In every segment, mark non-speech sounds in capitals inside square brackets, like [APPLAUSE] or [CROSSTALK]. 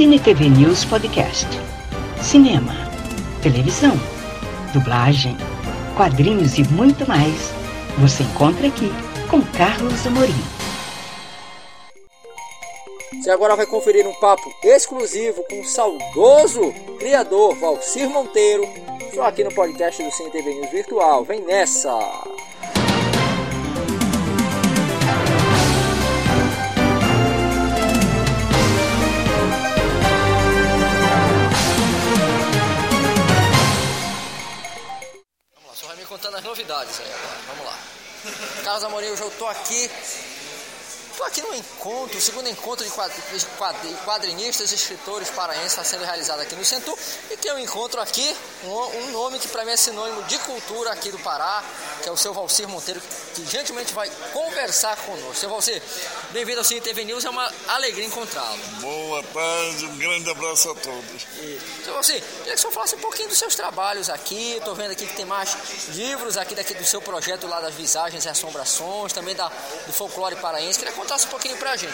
Cine TV News Podcast. Cinema, televisão, dublagem, quadrinhos e muito mais. Você encontra aqui com Carlos Amorim. Você agora vai conferir um papo exclusivo com o saudoso criador Valcir Monteiro, só aqui no podcast do Cine TV News Virtual. Vem nessa! Contando as novidades aí agora. Vamos lá. Carlos Amorim, eu tô aqui Estou aqui no encontro, o segundo encontro de quadrinistas e escritores paraenses está sendo realizado aqui no Centro e tem um encontro aqui, um, nome que para mim é sinônimo de cultura aqui do Pará, que é o seu Valcir Monteiro, que gentilmente vai conversar conosco. Seu Valcir, bem-vindo ao Cine TV News, é uma alegria encontrá-lo. Boa tarde, um grande abraço a todos. E, seu Valcir, queria que o senhor falasse um pouquinho dos seus trabalhos aqui, estou vendo aqui que tem mais livros aqui daqui do seu projeto lá das visagens e assombrações, também da, do folclore paraense, queria contar contasse um pouquinho para a gente.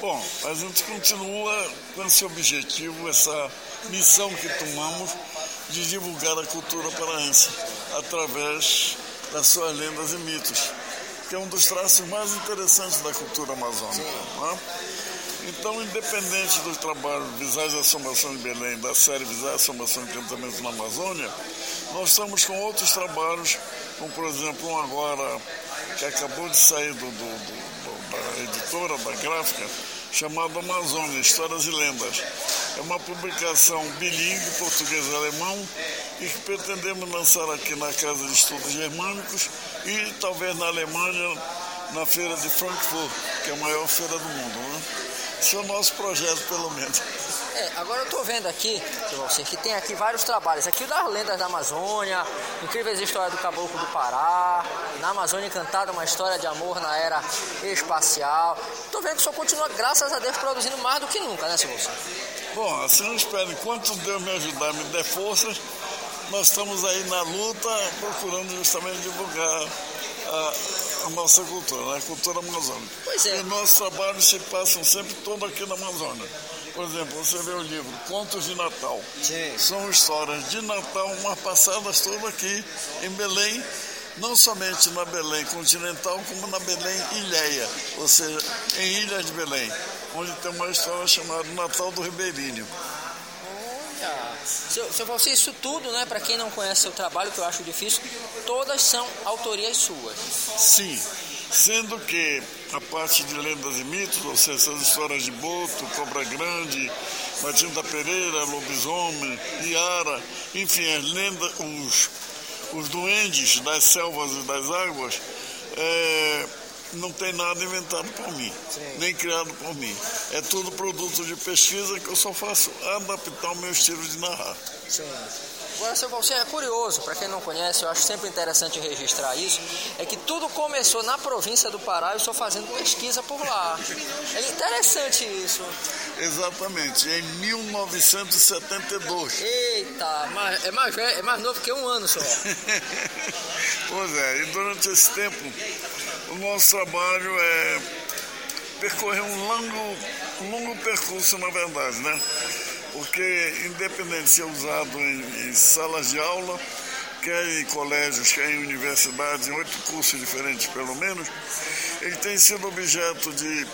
Bom, a gente continua com esse objetivo, essa missão que tomamos de divulgar a cultura paraense através das suas lendas e mitos, que é um dos traços mais interessantes da cultura amazônica. É? Então, independente do trabalho Visagem e Assombração de Belém, da série Visagem e Assombração de Encantamento na Amazônia, nós estamos com outros trabalhos, como por exemplo um agora que acabou de sair do, do, do da editora, da gráfica, chamado Amazônia, Histórias e Lendas. É uma publicação bilíngue, português e alemão, e que pretendemos lançar aqui na Casa de Estudos Germânicos e talvez na Alemanha, na Feira de Frankfurt, que é a maior feira do mundo. Né? Esse é o nosso projeto, pelo menos. É, agora eu estou vendo aqui, você, que tem aqui vários trabalhos. Aqui o das lendas da Amazônia, incríveis histórias do Caboclo do Pará, na Amazônia Encantada, uma história de amor na era espacial. Estou vendo que o senhor continua, graças a Deus, produzindo mais do que nunca, né, senhor? Bom, assim eu espero. Enquanto Deus me ajudar, me der forças, nós estamos aí na luta, procurando justamente divulgar a, a nossa cultura, né? a cultura amazônica. Pois é. E nossos trabalhos se passam sempre todo aqui na Amazônia. Por exemplo, você vê o livro Contos de Natal. Sim. São histórias de Natal, mas passadas todas aqui em Belém, não somente na Belém continental, como na Belém Ilhéia, ou seja, em Ilhas de Belém, onde tem uma história chamada Natal do Ribeirinho. Olha, seu, seu Valci, isso tudo, né, para quem não conhece seu trabalho, que eu acho difícil, todas são autorias suas. Sim, sendo que a parte de lendas e mitos, ou seja, essas histórias de Boto, Cobra Grande, Matilda Pereira, Lobisomem, Iara, enfim, as lendas, os, os duendes das selvas e das águas, é, não tem nada inventado por mim, Sim. nem criado por mim. É tudo produto de pesquisa que eu só faço adaptar o meu estilo de narrar. Sim. Agora, seu Valcir, é curioso, para quem não conhece, eu acho sempre interessante registrar isso, é que tudo começou na província do Pará e eu estou fazendo pesquisa por lá. É interessante isso. Exatamente, em 1972. Eita, mas é mais, é mais novo que um ano só. [LAUGHS] pois é, e durante esse tempo, o nosso trabalho é percorrer um longo, longo percurso, na verdade, né? porque independente de ser usado em, em, salas de aula, quer em colégios, quer em universidades, em oito cursos diferentes pelo menos, ele tem sido objeto de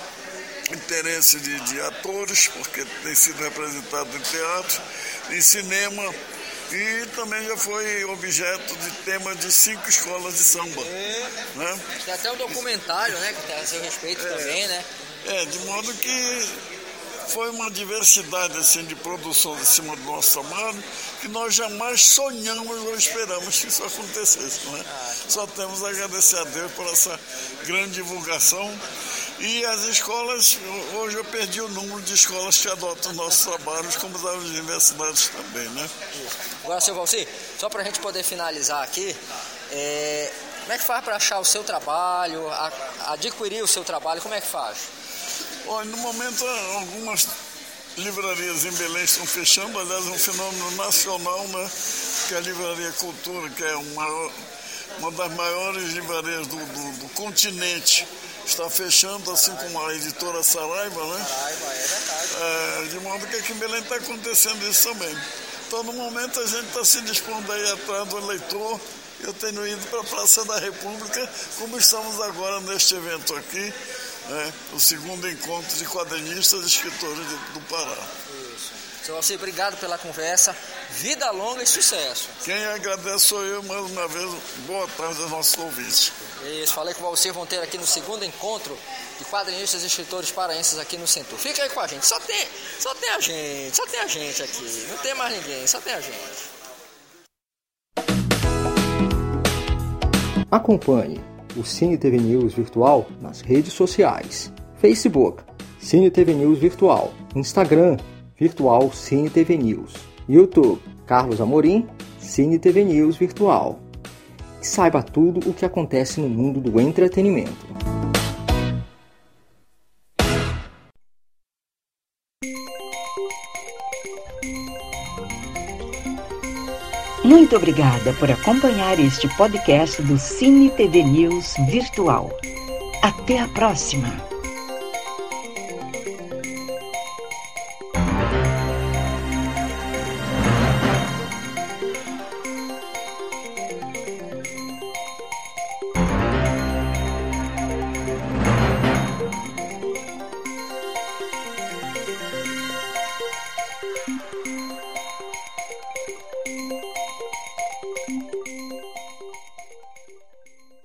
interesse de, de atores, porque tem sido representado em teatro, em cinema, e também já foi objeto de tema de cinco escolas de samba. É. Né? Tem até um documentário né, que tem a seu respeito é, também, né? É, de modo que foi uma diversidade assim, de produção em cima do nosso trabalho que nós jamais sonhamos ou esperamos que isso acontecesse. Né? Só temos a agradecer a Deus por essa grande divulgação. E as escolas, hoje eu perdi o número de escolas que adotam nossos trabalhos, como das universidades também, né? Agora, seu Valci, só para a gente poder finalizar aqui, é, como é que faz para achar o seu trabalho, a, adquirir o seu trabalho, como é que faz? Olha, no momento algumas livrarias em Belém estão fechando, aliás, é um fenômeno nacional, né? Que é a Livraria Cultura, que é uma, uma das maiores livrarias do, do, do continente, está fechando, assim como a editora Saraiva, né? Saraiva, é verdade. É, de modo que aqui em Belém está acontecendo isso também. Então, no momento, a gente está se dispondo aí atrás do eleitor. Eu tenho ido para a Praça da República, como estamos agora neste evento aqui, né? o segundo encontro de quadrinistas e escritores do Pará. Seu Alcir, obrigado pela conversa. Vida longa e sucesso. Quem agradece sou eu, mais uma vez. Boa tarde aos nossos ouvintes. Isso, falei com o Valcir vão ter aqui no segundo encontro de quadrinistas e escritores paraenses aqui no Centro. Fica aí com a gente. Só tem, só tem a gente, só tem a gente aqui. Não tem mais ninguém, só tem a gente. Acompanhe o Cine TV News Virtual nas redes sociais. Facebook, Cine TV News Virtual. Instagram, Virtual Cine TV News. YouTube, Carlos Amorim, Cine TV News Virtual. E saiba tudo o que acontece no mundo do entretenimento. Muito obrigada por acompanhar este podcast do Cine TV News Virtual. Até a próxima!